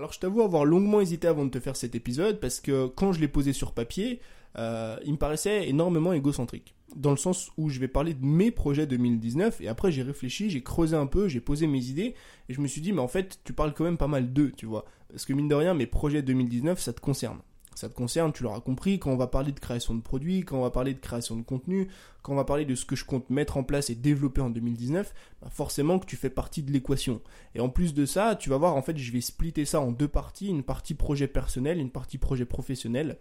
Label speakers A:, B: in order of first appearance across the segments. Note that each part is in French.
A: Alors je t'avoue avoir longuement hésité avant de te faire cet épisode parce que quand je l'ai posé sur papier, euh, il me paraissait énormément égocentrique. Dans le sens où je vais parler de mes projets 2019 et après j'ai réfléchi, j'ai creusé un peu, j'ai posé mes idées et je me suis dit mais en fait tu parles quand même pas mal d'eux, tu vois. Parce que mine de rien mes projets 2019 ça te concerne ça te concerne, tu l'auras compris, quand on va parler de création de produits, quand on va parler de création de contenu, quand on va parler de ce que je compte mettre en place et développer en 2019, bah forcément que tu fais partie de l'équation. Et en plus de ça, tu vas voir, en fait, je vais splitter ça en deux parties, une partie projet personnel, une partie projet professionnel.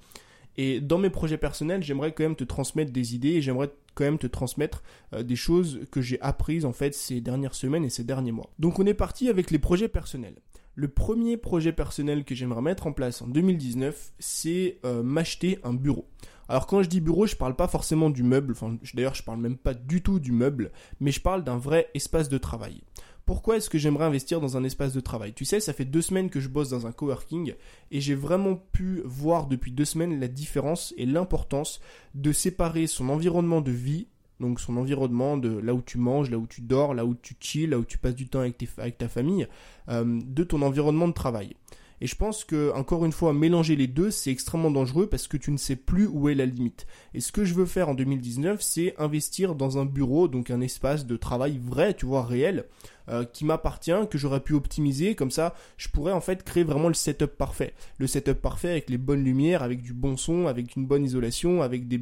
A: Et dans mes projets personnels, j'aimerais quand même te transmettre des idées j'aimerais quand même te transmettre euh, des choses que j'ai apprises en fait ces dernières semaines et ces derniers mois. Donc on est parti avec les projets personnels. Le premier projet personnel que j'aimerais mettre en place en 2019, c'est euh, m'acheter un bureau. Alors quand je dis bureau, je parle pas forcément du meuble, enfin d'ailleurs je parle même pas du tout du meuble, mais je parle d'un vrai espace de travail. Pourquoi est-ce que j'aimerais investir dans un espace de travail? Tu sais, ça fait deux semaines que je bosse dans un coworking et j'ai vraiment pu voir depuis deux semaines la différence et l'importance de séparer son environnement de vie donc son environnement de là où tu manges, là où tu dors, là où tu chill, là où tu passes du temps avec, ta famille, euh, de ton environnement de travail. Et je pense que, encore une fois, mélanger les deux, c'est extrêmement dangereux parce que tu ne sais plus où est la limite. Et ce que je veux faire en 2019, c'est investir dans un bureau, donc un espace de travail vrai, tu vois, réel, euh, qui m'appartient, que j'aurais pu optimiser, comme ça, je pourrais en fait créer vraiment le setup parfait. Le setup parfait avec les bonnes lumières, avec du bon son, avec une bonne isolation, avec des,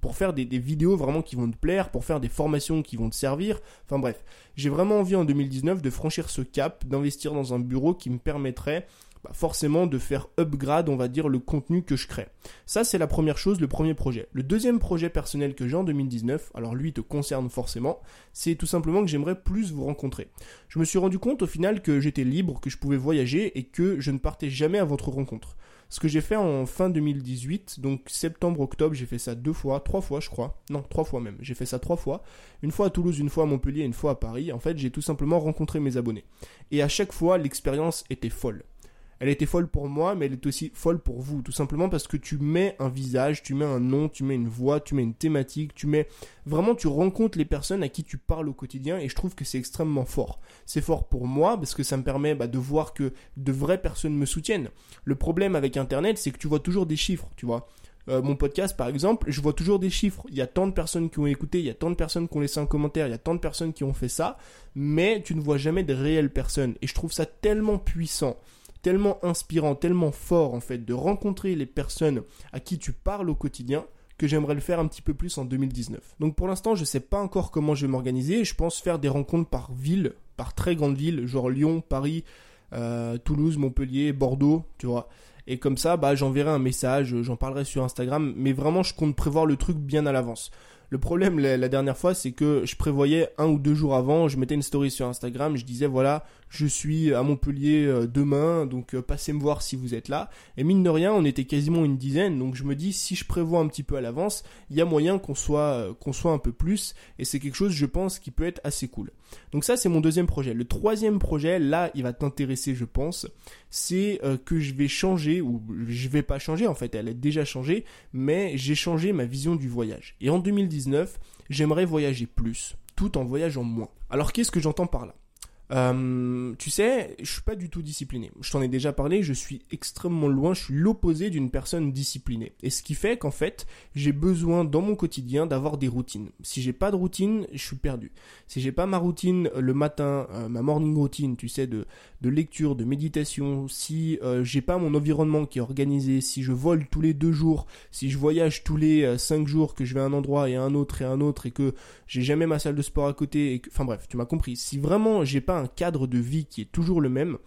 A: pour faire des, des vidéos vraiment qui vont te plaire, pour faire des formations qui vont te servir. Enfin bref, j'ai vraiment envie en 2019 de franchir ce cap, d'investir dans un bureau qui me permettrait forcément de faire upgrade, on va dire, le contenu que je crée. Ça, c'est la première chose, le premier projet. Le deuxième projet personnel que j'ai en 2019, alors lui te concerne forcément, c'est tout simplement que j'aimerais plus vous rencontrer. Je me suis rendu compte au final que j'étais libre, que je pouvais voyager et que je ne partais jamais à votre rencontre. Ce que j'ai fait en fin 2018, donc septembre-octobre, j'ai fait ça deux fois, trois fois je crois. Non, trois fois même. J'ai fait ça trois fois. Une fois à Toulouse, une fois à Montpellier, une fois à Paris. En fait, j'ai tout simplement rencontré mes abonnés. Et à chaque fois, l'expérience était folle elle était folle pour moi, mais elle est aussi folle pour vous, tout simplement parce que tu mets un visage, tu mets un nom, tu mets une voix, tu mets une thématique, tu mets vraiment tu rencontres les personnes à qui tu parles au quotidien et je trouve que c'est extrêmement fort. C'est fort pour moi parce que ça me permet bah, de voir que de vraies personnes me soutiennent. Le problème avec Internet, c'est que tu vois toujours des chiffres, tu vois. Euh, mon podcast par exemple, je vois toujours des chiffres. Il y a tant de personnes qui ont écouté, il y a tant de personnes qui ont laissé un commentaire, il y a tant de personnes qui ont fait ça, mais tu ne vois jamais de réelles personnes. Et je trouve ça tellement puissant tellement inspirant, tellement fort en fait de rencontrer les personnes à qui tu parles au quotidien que j'aimerais le faire un petit peu plus en 2019. Donc pour l'instant, je ne sais pas encore comment je vais m'organiser. Je pense faire des rencontres par ville, par très grande ville, genre Lyon, Paris, euh, Toulouse, Montpellier, Bordeaux, tu vois. Et comme ça, bah j'enverrai un message, j'en parlerai sur Instagram, mais vraiment je compte prévoir le truc bien à l'avance. Le problème la, dernière fois, c'est que je prévoyais un ou deux jours avant, je mettais une story sur Instagram, je disais voilà, je suis à Montpellier euh, demain, donc euh, passez me voir si vous êtes là. Et mine de rien, on était quasiment une dizaine, donc je me dis si je prévois un petit peu à l'avance, il y a moyen qu'on soit euh, qu'on soit un peu plus, et c'est quelque chose, je pense, qui peut être assez cool. Donc ça, c'est mon deuxième projet. Le troisième projet, là, il va t'intéresser, je pense, c'est que je vais changer, ou je vais pas changer, en fait, elle a déjà changé, mais j'ai changé ma vision du voyage. Et en 2019, j'aimerais voyager plus, tout en voyageant moins. Alors qu'est-ce que j'entends par là? Euh, tu sais, je suis pas du tout discipliné. Je t'en ai déjà parlé, je suis extrêmement loin, je suis l'opposé d'une personne disciplinée. Et ce qui fait qu'en fait, j'ai besoin dans mon quotidien d'avoir des routines. Si j'ai pas de routine, je suis perdu. Si j'ai pas ma routine le matin, euh, ma morning routine, tu sais, de, de lecture, de méditation, si euh, j'ai pas mon environnement qui est organisé, si je vole tous les deux jours, si je voyage tous les euh, cinq jours, que je vais à un endroit et à un autre et à un autre et que j'ai jamais ma salle de sport à côté, et que... enfin bref, tu m'as compris. Si vraiment j'ai pas un cadre de vie qui est toujours le même,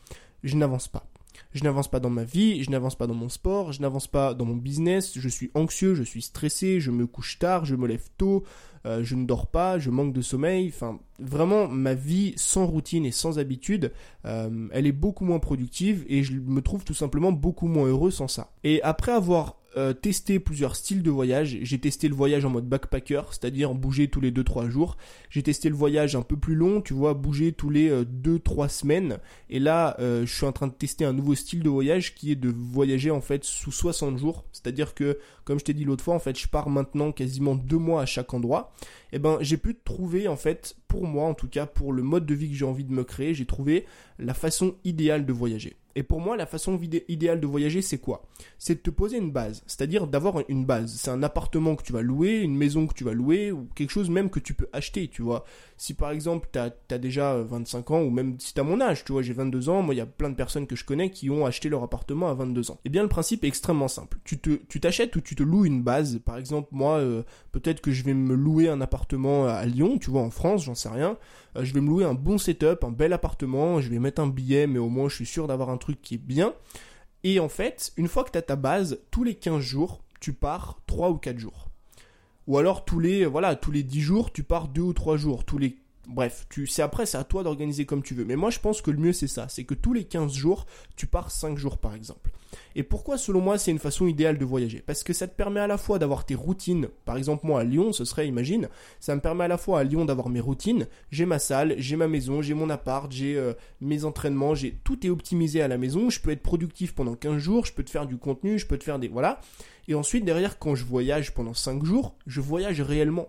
A: je n'avance pas. Je n'avance pas dans ma vie, je n'avance pas dans mon sport, je n'avance pas dans mon business, je suis anxieux, je suis stressé, je me couche tard, je me lève tôt, euh, je ne dors pas, je manque de sommeil. Enfin, vraiment, ma vie sans routine et sans habitude, euh, elle est beaucoup moins productive et je me trouve tout simplement beaucoup moins heureux sans ça. Et après avoir euh, testé plusieurs styles de voyage. J'ai testé le voyage en mode backpacker, c'est-à-dire bouger tous les 2-3 jours. J'ai testé le voyage un peu plus long, tu vois, bouger tous les 2-3 euh, semaines. Et là, euh, je suis en train de tester un nouveau style de voyage qui est de voyager en fait sous 60 jours. C'est-à-dire que, comme je t'ai dit l'autre fois, en fait, je pars maintenant quasiment 2 mois à chaque endroit. eh ben j'ai pu trouver en fait, pour moi en tout cas, pour le mode de vie que j'ai envie de me créer, j'ai trouvé la façon idéale de voyager. Et pour moi, la façon idéale de voyager, c'est quoi? C'est de te poser une base, c'est-à-dire d'avoir une base. C'est un appartement que tu vas louer, une maison que tu vas louer, ou quelque chose même que tu peux acheter, tu vois. Si par exemple, tu as, déjà 25 ans, ou même si tu as mon âge, tu vois, j'ai 22 ans, moi il y a plein de personnes que je connais qui ont acheté leur appartement à 22 ans. Eh bien, le principe est extrêmement simple. Tu t'achètes ou tu te loues une base. Par exemple, moi, euh, peut-être que je vais me louer un appartement à Lyon, tu vois, en France, j'en sais rien. Euh, je vais me louer un bon setup, un bel appartement, je vais mettre un billet, mais au moins je suis sûr d'avoir un truc qui est bien. Et en fait, une fois que tu ta base, tous les 15 jours, tu pars 3 ou 4 jours. Ou alors tous les voilà, tous les 10 jours, tu pars 2 ou 3 jours, tous les Bref, tu, c'est après, c'est à toi d'organiser comme tu veux. Mais moi, je pense que le mieux, c'est ça. C'est que tous les 15 jours, tu pars 5 jours, par exemple. Et pourquoi, selon moi, c'est une façon idéale de voyager? Parce que ça te permet à la fois d'avoir tes routines. Par exemple, moi, à Lyon, ce serait, imagine, ça me permet à la fois à Lyon d'avoir mes routines. J'ai ma salle, j'ai ma maison, j'ai mon appart, j'ai euh, mes entraînements, j'ai tout est optimisé à la maison. Je peux être productif pendant 15 jours, je peux te faire du contenu, je peux te faire des... Voilà. Et ensuite, derrière, quand je voyage pendant 5 jours, je voyage réellement.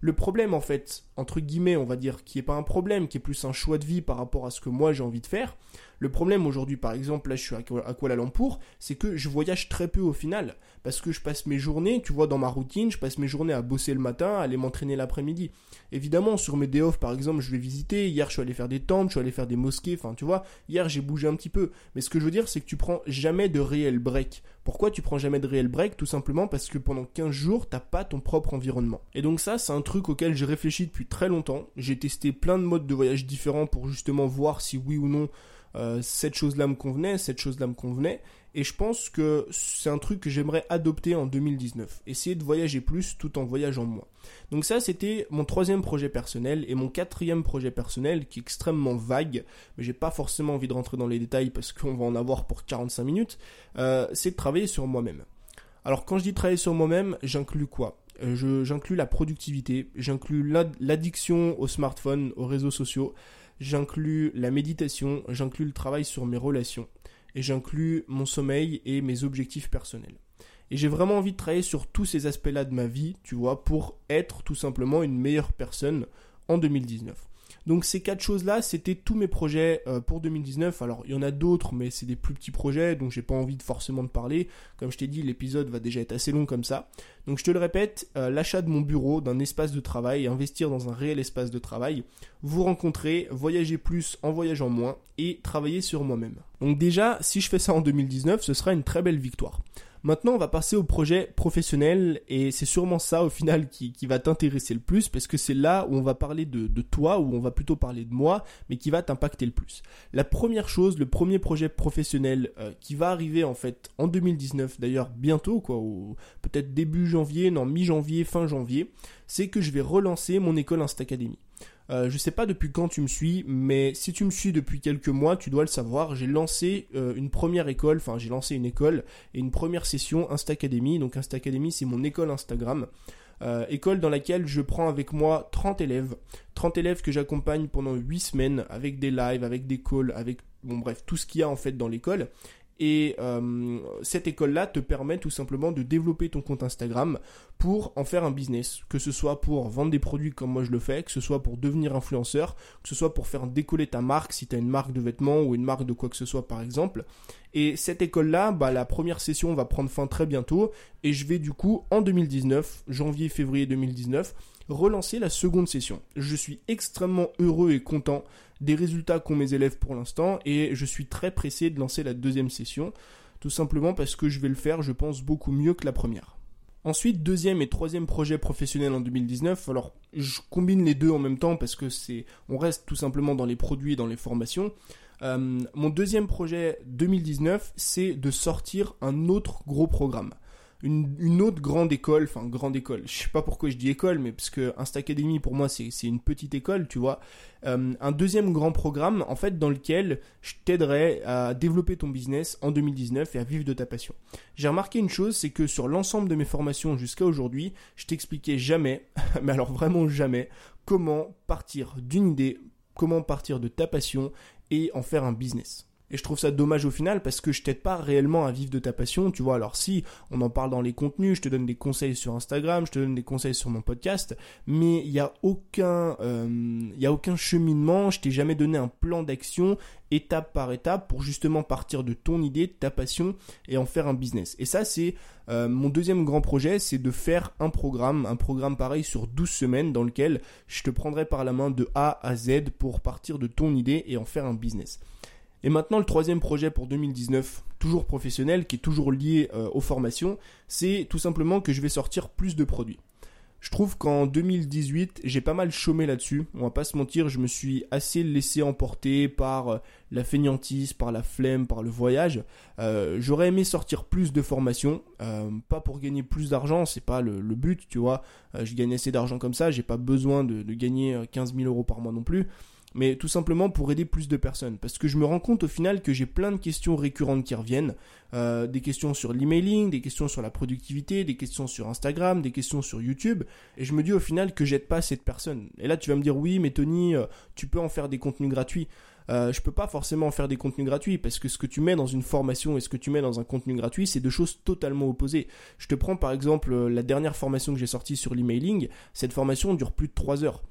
A: Le problème, en fait, entre guillemets, on va dire, qui est pas un problème, qui est plus un choix de vie par rapport à ce que moi j'ai envie de faire. Le problème aujourd'hui, par exemple, là je suis à Kuala Lumpur, c'est que je voyage très peu au final. Parce que je passe mes journées, tu vois, dans ma routine, je passe mes journées à bosser le matin, à aller m'entraîner l'après-midi. Évidemment, sur mes day off, par exemple, je vais visiter. Hier, je suis allé faire des temples, je suis allé faire des mosquées, enfin, tu vois, hier j'ai bougé un petit peu. Mais ce que je veux dire, c'est que tu prends jamais de réel break. Pourquoi tu prends jamais de réel break? Tout simplement parce que pendant 15 jours, t'as pas ton propre environnement. Et donc ça, c'est un truc auquel j'ai réfléchi depuis très longtemps. J'ai testé plein de modes de voyage différents pour justement voir si oui ou non euh, cette chose-là me convenait, cette chose-là me convenait. Et je pense que c'est un truc que j'aimerais adopter en 2019. Essayer de voyager plus tout en voyageant moins. Donc ça, c'était mon troisième projet personnel. Et mon quatrième projet personnel, qui est extrêmement vague, mais j'ai pas forcément envie de rentrer dans les détails parce qu'on va en avoir pour 45 minutes, euh, c'est de travailler sur moi-même. Alors quand je dis travailler sur moi-même, j'inclus quoi? J'inclus la productivité, j'inclus l'addiction au smartphone, aux réseaux sociaux, j'inclus la méditation, j'inclus le travail sur mes relations, et j'inclus mon sommeil et mes objectifs personnels. Et j'ai vraiment envie de travailler sur tous ces aspects-là de ma vie, tu vois, pour être tout simplement une meilleure personne en 2019. Donc ces quatre choses-là, c'était tous mes projets euh, pour 2019. Alors il y en a d'autres, mais c'est des plus petits projets, donc j'ai pas envie de forcément de parler. Comme je t'ai dit, l'épisode va déjà être assez long comme ça. Donc je te le répète, euh, l'achat de mon bureau, d'un espace de travail, investir dans un réel espace de travail, vous rencontrer, voyager plus en voyageant moins et travailler sur moi-même. Donc déjà, si je fais ça en 2019, ce sera une très belle victoire. Maintenant, on va passer au projet professionnel et c'est sûrement ça au final qui, va t'intéresser le plus parce que c'est là où on va parler de, toi, où on va plutôt parler de moi, mais qui va t'impacter le plus. La première chose, le premier projet professionnel euh, qui va arriver en fait en 2019, d'ailleurs bientôt, quoi, peut-être début janvier, non mi-janvier, fin janvier, c'est que je vais relancer mon école Instacademy. Euh, je sais pas depuis quand tu me suis, mais si tu me suis depuis quelques mois, tu dois le savoir. J'ai lancé euh, une première école, enfin j'ai lancé une école et une première session Insta Academy. Donc Insta Academy, c'est mon école Instagram. Euh, école dans laquelle je prends avec moi 30 élèves. 30 élèves que j'accompagne pendant 8 semaines avec des lives, avec des calls, avec bon bref, tout ce qu'il y a en fait dans l'école. Et euh, cette école-là te permet tout simplement de développer ton compte Instagram pour en faire un business. Que ce soit pour vendre des produits comme moi je le fais, que ce soit pour devenir influenceur, que ce soit pour faire décoller ta marque si tu as une marque de vêtements ou une marque de quoi que ce soit par exemple. Et cette école-là, bah, la première session va prendre fin très bientôt et je vais du coup en 2019, janvier-février 2019, relancer la seconde session. Je suis extrêmement heureux et content des résultats qu'ont mes élèves pour l'instant et je suis très pressé de lancer la deuxième session, tout simplement parce que je vais le faire, je pense, beaucoup mieux que la première. Ensuite, deuxième et troisième projet professionnel en 2019. Alors, je combine les deux en même temps parce que c'est, on reste tout simplement dans les produits et dans les formations. Euh, mon deuxième projet 2019, c'est de sortir un autre gros programme une, autre grande école, enfin grande école, je sais pas pourquoi je dis école, mais parce que Insta Academy pour moi c'est une petite école, tu vois. Euh, un deuxième grand programme en fait dans lequel je t'aiderai à développer ton business en 2019 et à vivre de ta passion. J'ai remarqué une chose, c'est que sur l'ensemble de mes formations jusqu'à aujourd'hui, je t'expliquais jamais, mais alors vraiment jamais, comment partir d'une idée, comment partir de ta passion et en faire un business. Et je trouve ça dommage au final parce que je t'aide pas réellement à vivre de ta passion, tu vois. Alors si on en parle dans les contenus, je te donne des conseils sur Instagram, je te donne des conseils sur mon podcast, mais il y a aucun, euh, y a aucun cheminement. Je t'ai jamais donné un plan d'action étape par étape pour justement partir de ton idée, de ta passion et en faire un business. Et ça c'est euh, mon deuxième grand projet, c'est de faire un programme, un programme pareil sur 12 semaines dans lequel je te prendrai par la main de A à Z pour partir de ton idée et en faire un business. Et maintenant, le troisième projet pour 2019, toujours professionnel, qui est toujours lié euh, aux formations, c'est tout simplement que je vais sortir plus de produits. Je trouve qu'en 2018, j'ai pas mal chômé là-dessus. On va pas se mentir, je me suis assez laissé emporter par euh, la fainéantise, par la flemme, par le voyage. Euh, j'aurais aimé sortir plus de formations, pas pour gagner plus d'argent, c'est pas le, but, tu vois. je gagne assez d'argent comme ça, j'ai pas besoin de, de gagner 15 000 euros par mois non plus mais tout simplement pour aider plus de personnes. Parce que je me rends compte au final que j'ai plein de questions récurrentes qui reviennent. Euh, des questions sur l'emailing, des questions sur la productivité, des questions sur Instagram, des questions sur YouTube. Et je me dis au final que j'aide pas cette personne. Et là tu vas me dire oui mais Tony, euh, tu peux en faire des contenus gratuits. Euh, je peux pas forcément en faire des contenus gratuits parce que ce que tu mets dans une formation et ce que tu mets dans un contenu gratuit, c'est deux choses totalement opposées. Je te prends par exemple la dernière formation que j'ai sortie sur l'emailing. Cette formation dure plus de 3 heures.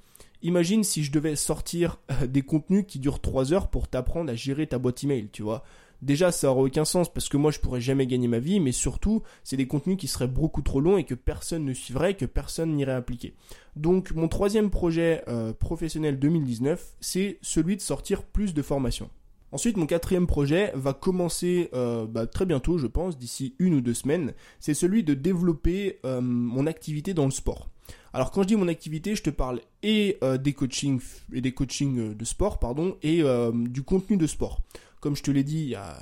A: Imagine si je devais sortir euh, des contenus qui durent 3 heures pour t'apprendre à gérer ta boîte email, tu vois. Déjà, ça aurait aucun sens parce que moi, je pourrais jamais gagner ma vie, mais surtout, c'est des contenus qui seraient beaucoup trop longs et que personne ne suivrait, que personne n'irait appliquer. Donc, mon troisième projet euh, professionnel 2019, c'est celui de sortir plus de formations. Ensuite, mon quatrième projet va commencer euh, bah, très bientôt, je pense, d'ici une ou deux semaines. C'est celui de développer mon activité dans le sport. Alors quand je dis mon activité, je te parle et euh, des coachings et des coachings euh, de sport, et euh, du contenu de sport. Comme je te l'ai dit il y a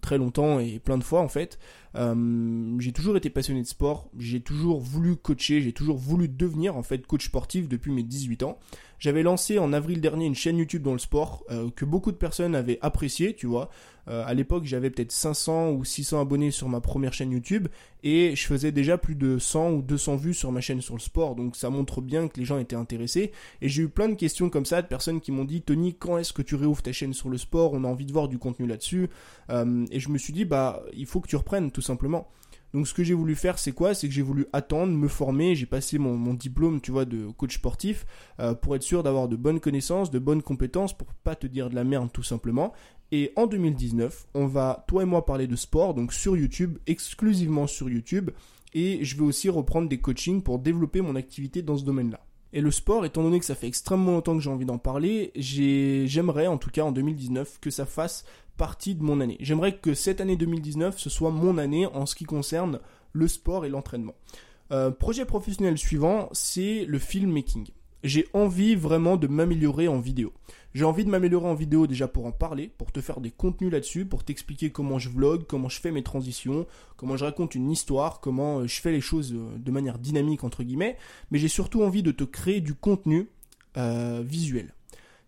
A: très longtemps et plein de fois en fait, j'ai toujours été passionné de sport, j'ai toujours voulu coacher, j'ai toujours voulu devenir en fait coach sportif depuis mes 18 ans. J'avais lancé en avril dernier une chaîne YouTube dans le sport que beaucoup de personnes avaient apprécié, tu vois. Euh, à l'époque, j'avais peut-être 500 ou 600 abonnés sur ma première chaîne YouTube et je faisais déjà plus de 100 ou 200 vues sur ma chaîne sur le sport. Donc ça montre bien que les gens étaient intéressés. Et j'ai eu plein de questions comme ça de personnes qui m'ont dit Tony, quand est-ce que tu réouvres ta chaîne sur le sport? On a envie de voir du contenu là-dessus. Euh, et je me suis dit bah il faut que tu reprennes tout simplement. Donc ce que j'ai voulu faire, c'est quoi? C'est que j'ai voulu attendre, me former, j'ai passé mon, diplôme, tu vois, de coach sportif, euh, pour être sûr d'avoir de bonnes connaissances, de bonnes compétences, pour pas te dire de la merde tout simplement. Et en 2019, on va, toi et moi, parler de sport, donc sur YouTube, exclusivement sur YouTube. Et je vais aussi reprendre des coachings pour développer mon activité dans ce domaine-là. Et le sport, étant donné que ça fait extrêmement longtemps que j'ai envie d'en parler, j'aimerais en tout cas en 2019 que ça fasse partie de mon année. J'aimerais que cette année 2019, ce soit mon année en ce qui concerne le sport et l'entraînement. Euh, projet professionnel suivant, c'est le filmmaking j'ai envie vraiment de m'améliorer en vidéo. J'ai envie de m'améliorer en vidéo déjà pour en parler, pour te faire des contenus là-dessus, pour t'expliquer comment je vlog, comment je fais mes transitions, comment je raconte une histoire, comment euh, je fais les choses euh, de manière dynamique entre guillemets, mais j'ai surtout envie de te créer du contenu visuel.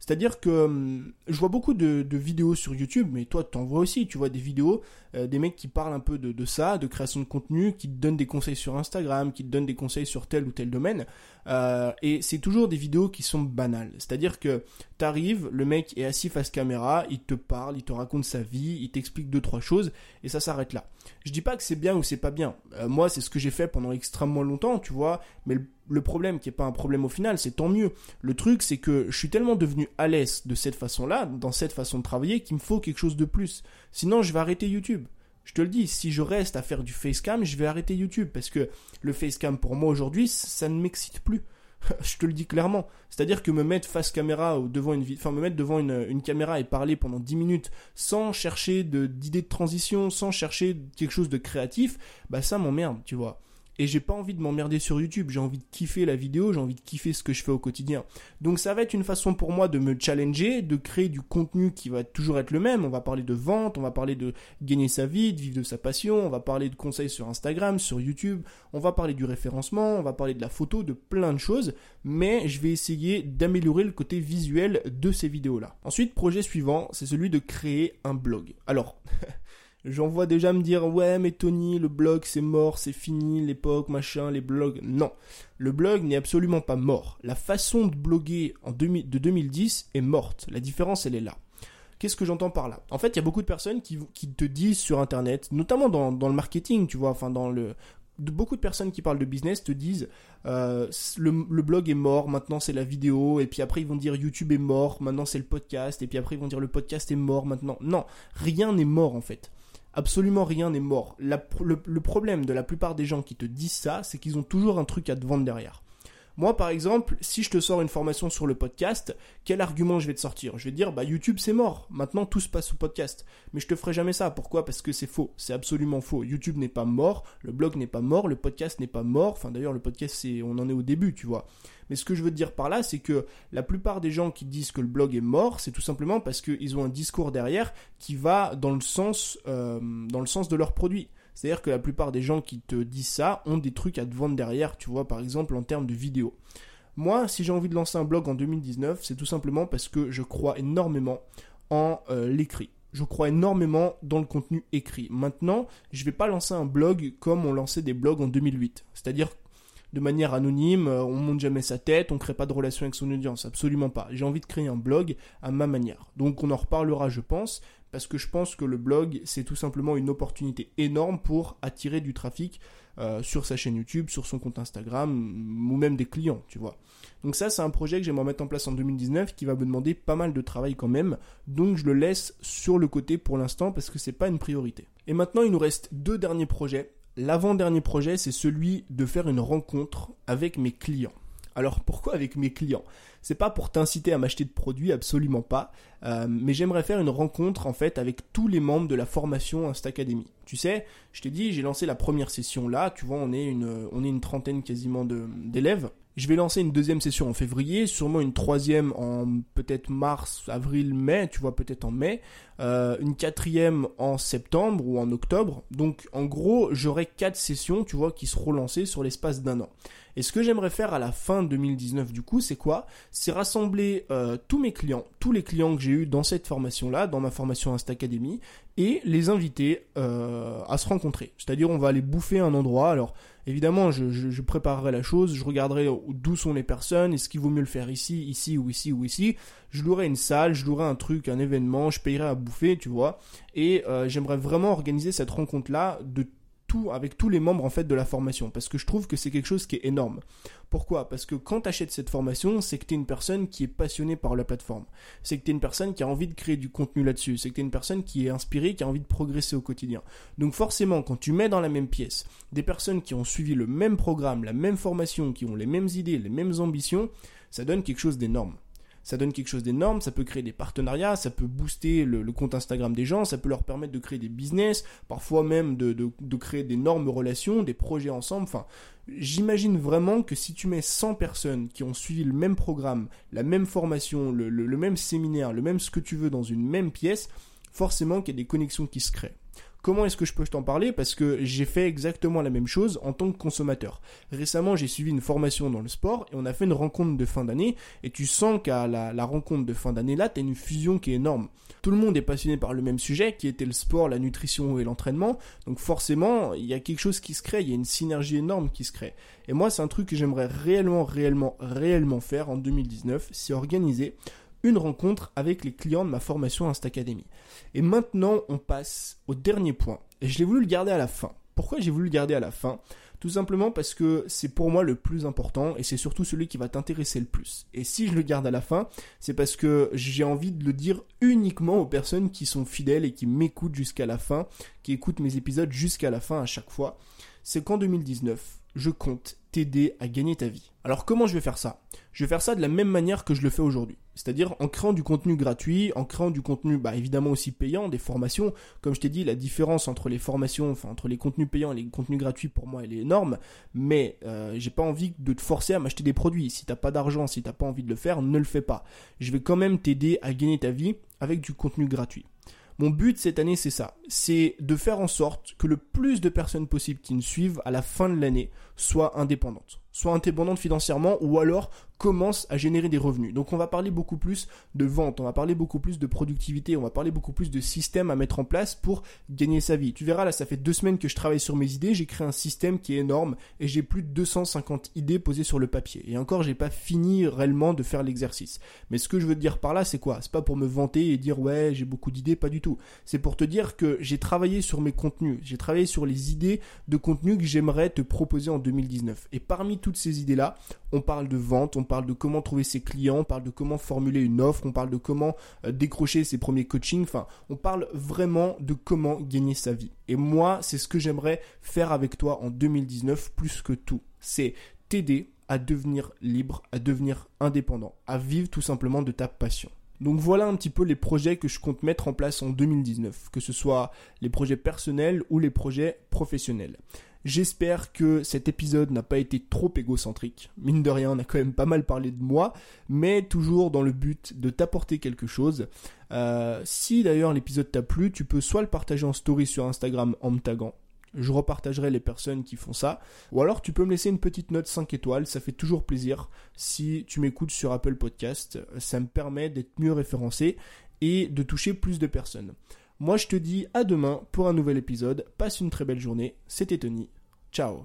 A: C'est-à-dire que hum, je vois beaucoup de, vidéos sur YouTube, mais toi tu en vois aussi, tu vois des vidéos, euh, des mecs qui parlent un peu de, ça, de création de contenu, qui te donnent des conseils sur Instagram, qui te donnent des conseils sur tel ou tel domaine, euh, et c'est toujours des vidéos qui sont banales. C'est-à-dire que t'arrives, le mec est assis face caméra, il te parle, il te raconte sa vie, il t'explique deux trois choses, et ça s'arrête là. Je dis pas que c'est bien ou c'est pas bien. Euh, moi c'est ce que j'ai fait pendant extrêmement longtemps, tu vois, mais le problème qui n'est pas un problème au final, c'est tant mieux. Le truc, c'est que je suis tellement devenu à l'aise de cette façon-là, dans cette façon de travailler, qu'il me faut quelque chose de plus. Sinon, je vais arrêter YouTube. Je te le dis, si je reste à faire du facecam, je vais arrêter YouTube parce que le facecam pour moi aujourd'hui, ça ne m'excite plus. je te le dis clairement. C'est-à-dire que me mettre face caméra ou devant une, enfin me mettre devant une, caméra et parler pendant 10 minutes sans chercher d'idées de, de transition, sans chercher quelque chose de créatif, bah ça m'emmerde, tu vois et j'ai pas envie de m'emmerder sur YouTube, j'ai envie de kiffer la vidéo, j'ai envie de kiffer ce que je fais au quotidien. Donc ça va être une façon pour moi de me challenger, de créer du contenu qui va toujours être le même. On va parler de vente, on va parler de gagner sa vie, de vivre de sa passion, on va parler de conseils sur Instagram, sur YouTube, on va parler du référencement, on va parler de la photo, de plein de choses, mais je vais essayer d'améliorer le côté visuel de ces vidéos-là. Ensuite, projet suivant, c'est celui de créer un blog. Alors, J'en vois déjà me dire ouais mais Tony le blog c'est mort c'est fini l'époque machin les blogs. Non. Le blog n'est absolument pas mort. La façon de bloguer en de 2010 est morte. La différence elle est là. Qu'est-ce que j'entends par là? En fait, il y a beaucoup de personnes qui, te disent sur Internet, notamment dans, dans le marketing, tu vois, enfin dans le beaucoup de personnes qui parlent de business te disent euh, le, blog est mort, maintenant c'est la vidéo, et puis après ils vont dire YouTube est mort, maintenant c'est le podcast, et puis après ils vont dire le podcast est mort maintenant. Non, rien n'est mort en fait. Absolument rien n'est mort. le, problème de la plupart des gens qui te disent ça, c'est qu'ils ont toujours un truc à te vendre derrière. Moi, par exemple, si je te sors une formation sur le podcast, quel argument je vais te sortir? Je vais te dire, bah YouTube c'est mort, maintenant tout se passe au podcast. Mais je te ferai jamais ça. Pourquoi? Parce que c'est faux. C'est absolument faux. YouTube n'est pas mort, le blog n'est pas mort, le podcast n'est pas mort. Enfin d'ailleurs, le podcast, on en est au début, tu vois. Mais ce que je veux dire par là, c'est que la plupart des gens qui disent que le blog est mort, c'est tout simplement parce qu'ils ont un discours derrière qui va dans le sens, euh, dans le sens de leur produit. C'est-à-dire que la plupart des gens qui te disent ça ont des trucs à te vendre derrière, tu vois, par exemple en termes de vidéo. Moi, si j'ai envie de lancer un blog en 2019, c'est tout simplement parce que je crois énormément en euh, l'écrit. Je crois énormément dans le contenu écrit. Maintenant, je ne vais pas lancer un blog comme on lançait des blogs en 2008. C'est-à-dire de manière anonyme, euh, on monte jamais sa tête, on crée pas de relation avec son audience, absolument pas. J'ai envie de créer un blog à ma manière. Donc on en reparlera je pense, parce que je pense que le blog, c'est tout simplement une opportunité énorme pour attirer du trafic euh, sur sa chaîne YouTube, sur son compte Instagram, ou même des clients, tu vois. Donc ça, c'est un projet que j'aimerais mettre en place en 2019 qui va me demander pas mal de travail quand même, donc je le laisse sur le côté pour l'instant parce que c'est pas une priorité. Et maintenant, il nous reste deux derniers projets. L'avant-dernier projet, c'est celui de faire une rencontre avec mes clients. Alors pourquoi avec mes clients? C'est pas pour t'inciter à m'acheter de produits, absolument pas. Euh, mais j'aimerais faire une rencontre en fait avec tous les membres de la formation Insta Academy. Tu sais, je t'ai dit, j'ai lancé la première session là. Tu vois, on est une, on est une trentaine quasiment d'élèves. Je vais lancer une deuxième session en février, sûrement une troisième en peut-être mars, avril, mai, tu vois, peut-être en mai, euh, une quatrième en septembre ou en octobre. Donc en gros, j'aurai quatre sessions, tu vois, qui seront lancées sur l'espace d'un an. Et ce que j'aimerais faire à la fin 2019 du coup, c'est quoi? C'est rassembler euh, tous mes clients, tous les clients que j'ai eu dans cette formation-là, dans ma formation Insta Academy, et les inviter euh, à se rencontrer. C'est-à-dire on va aller bouffer un endroit. Alors évidemment, je, préparerai la chose, je regarderai d'où sont les personnes, est-ce qu'il vaut mieux le faire ici, ici ou ici ou ici. Je louerai une salle, je louerai un truc, un événement, je payerai à bouffer, tu vois. Et euh, j'aimerais vraiment organiser cette rencontre-là de avec tous les membres en fait de la formation parce que je trouve que c'est quelque chose qui est énorme. Pourquoi? Parce que quand tu achètes cette formation, c'est que tu es une personne qui est passionnée par la plateforme. C'est que tu es une personne qui a envie de créer du contenu là-dessus. C'est que tu es une personne qui est inspirée, qui a envie de progresser au quotidien. Donc forcément, quand tu mets dans la même pièce des personnes qui ont suivi le même programme, la même formation, qui ont les mêmes idées, les mêmes ambitions, ça donne quelque chose d'énorme ça donne quelque chose d'énorme, ça peut créer des partenariats, ça peut booster le, compte Instagram des gens, ça peut leur permettre de créer des business, parfois même de, de, créer d'énormes relations, des projets ensemble. J'imagine vraiment que si tu mets 100 personnes qui ont suivi le même programme, la même formation, le, le même séminaire, le même ce que tu veux dans une même pièce, forcément qu'il y a des connexions qui se créent. Comment est-ce que je peux t'en parler Parce que j'ai fait exactement la même chose en tant que consommateur. Récemment, j'ai suivi une formation dans le sport et on a fait une rencontre de fin d'année et tu sens qu'à la, rencontre de fin d'année là, tu as une fusion qui est énorme. Tout le monde est passionné par le même sujet qui était le sport, la nutrition et l'entraînement. Donc forcément, il y a quelque chose qui se crée, il y a une synergie énorme qui se crée. Et moi, c'est un truc que j'aimerais réellement, réellement, réellement faire en 2019, c'est organiser une rencontre avec les clients de ma formation Insta Academy. Et maintenant, on passe au dernier point. Et je l'ai voulu le garder à la fin. Pourquoi j'ai voulu le garder à la fin? Tout simplement parce que c'est pour moi le plus important et c'est surtout celui qui va t'intéresser le plus. Et si je le garde à la fin, c'est parce que j'ai envie de le dire uniquement aux personnes qui sont fidèles et qui m'écoutent jusqu'à la fin, qui écoutent mes épisodes jusqu'à la fin à chaque fois. C'est qu'en 2019, je compte t'aider à gagner ta vie. Alors comment je vais faire ça? Je vais faire ça de la même manière que je le fais aujourd'hui. C'est-à-dire en créant du contenu gratuit, en créant du contenu bah, évidemment aussi payant, des formations. Comme je t'ai dit, la différence entre les formations, entre les contenus payants et les contenus gratuits pour moi elle est énorme. Mais euh, j'ai pas envie de te forcer à m'acheter des produits. Si t'as pas d'argent, si t'as pas envie de le faire, ne le fais pas. Je vais quand même t'aider à gagner ta vie avec du contenu gratuit. Mon but cette année, c'est ça. C'est de faire en sorte que le plus de personnes possible qui me suivent à la fin de l'année soient indépendantes. Sois indépendante financièrement ou alors commence à générer des revenus. Donc on va parler beaucoup plus de vente, on va parler beaucoup plus de productivité, on va parler beaucoup plus de systèmes à mettre en place pour gagner sa vie. Tu verras là, ça fait deux semaines que je travaille sur mes idées, j'ai créé un système qui est énorme et j'ai plus de 250 idées posées sur le papier. Et encore, j'ai pas fini réellement de faire l'exercice. Mais ce que je veux dire par là, c'est quoi? C'est pas pour me vanter et dire ouais, j'ai beaucoup d'idées, pas du tout. C'est pour te dire que j'ai travaillé sur mes contenus, j'ai travaillé sur les idées de contenu que j'aimerais te proposer en 2019. Et parmi toutes ces idées-là, on parle de vente, on parle de comment trouver ses clients, on parle de comment formuler une offre, on parle de comment euh, décrocher ses premiers coachings, enfin, on parle vraiment de comment gagner sa vie. Et moi, c'est ce que j'aimerais faire avec toi en 2019 plus que tout. C'est t'aider à devenir libre, à devenir indépendant, à vivre tout simplement de ta passion. Donc voilà un petit peu les projets que je compte mettre en place en 2019, que ce soit les projets personnels ou les projets professionnels. J'espère que cet épisode n'a pas été trop égocentrique. Mine de rien, on a quand même pas mal parlé de moi, mais toujours dans le but de t'apporter quelque chose. Euh, si d'ailleurs l'épisode t'a plu, tu peux soit le partager en story sur Instagram en me taguant, je repartagerai les personnes qui font ça. Ou alors tu peux me laisser une petite note 5 étoiles, ça fait toujours plaisir. Si tu m'écoutes sur Apple Podcast, ça me permet d'être mieux référencé et de toucher plus de personnes. Moi, je te dis à demain pour un nouvel épisode. Passe une très belle journée. C'était Tony. Ciao